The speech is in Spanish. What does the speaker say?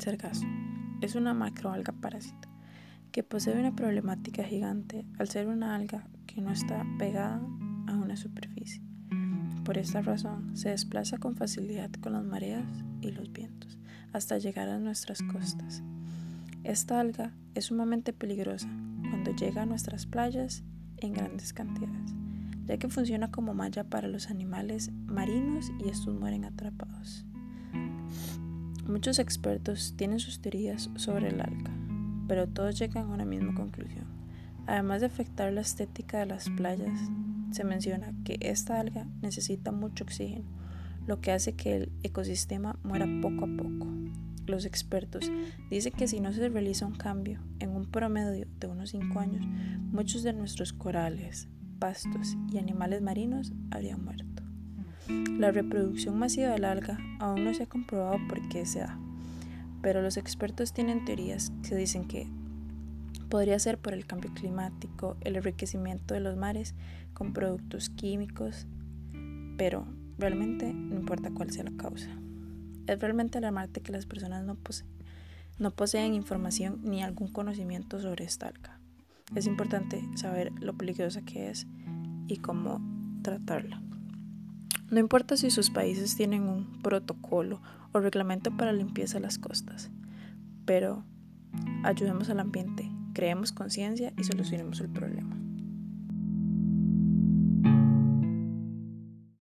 El sargazo es una macroalga parásita que posee una problemática gigante al ser una alga que no está pegada a una superficie. Por esta razón se desplaza con facilidad con las mareas y los vientos hasta llegar a nuestras costas. Esta alga es sumamente peligrosa cuando llega a nuestras playas en grandes cantidades, ya que funciona como malla para los animales marinos y estos mueren atrapados. Muchos expertos tienen sus teorías sobre el alga, pero todos llegan a una misma conclusión. Además de afectar la estética de las playas, se menciona que esta alga necesita mucho oxígeno, lo que hace que el ecosistema muera poco a poco. Los expertos dicen que si no se realiza un cambio en un promedio de unos 5 años, muchos de nuestros corales, pastos y animales marinos habrían muerto. La reproducción masiva del alga aún no se ha comprobado por qué se da, pero los expertos tienen teorías que dicen que podría ser por el cambio climático, el enriquecimiento de los mares con productos químicos, pero realmente no importa cuál sea la causa. Es realmente alarmante que las personas no, no poseen información ni algún conocimiento sobre esta alga. Es importante saber lo peligrosa que es y cómo tratarla. No importa si sus países tienen un protocolo o reglamento para limpieza de las costas, pero ayudemos al ambiente, creemos conciencia y solucionemos el problema.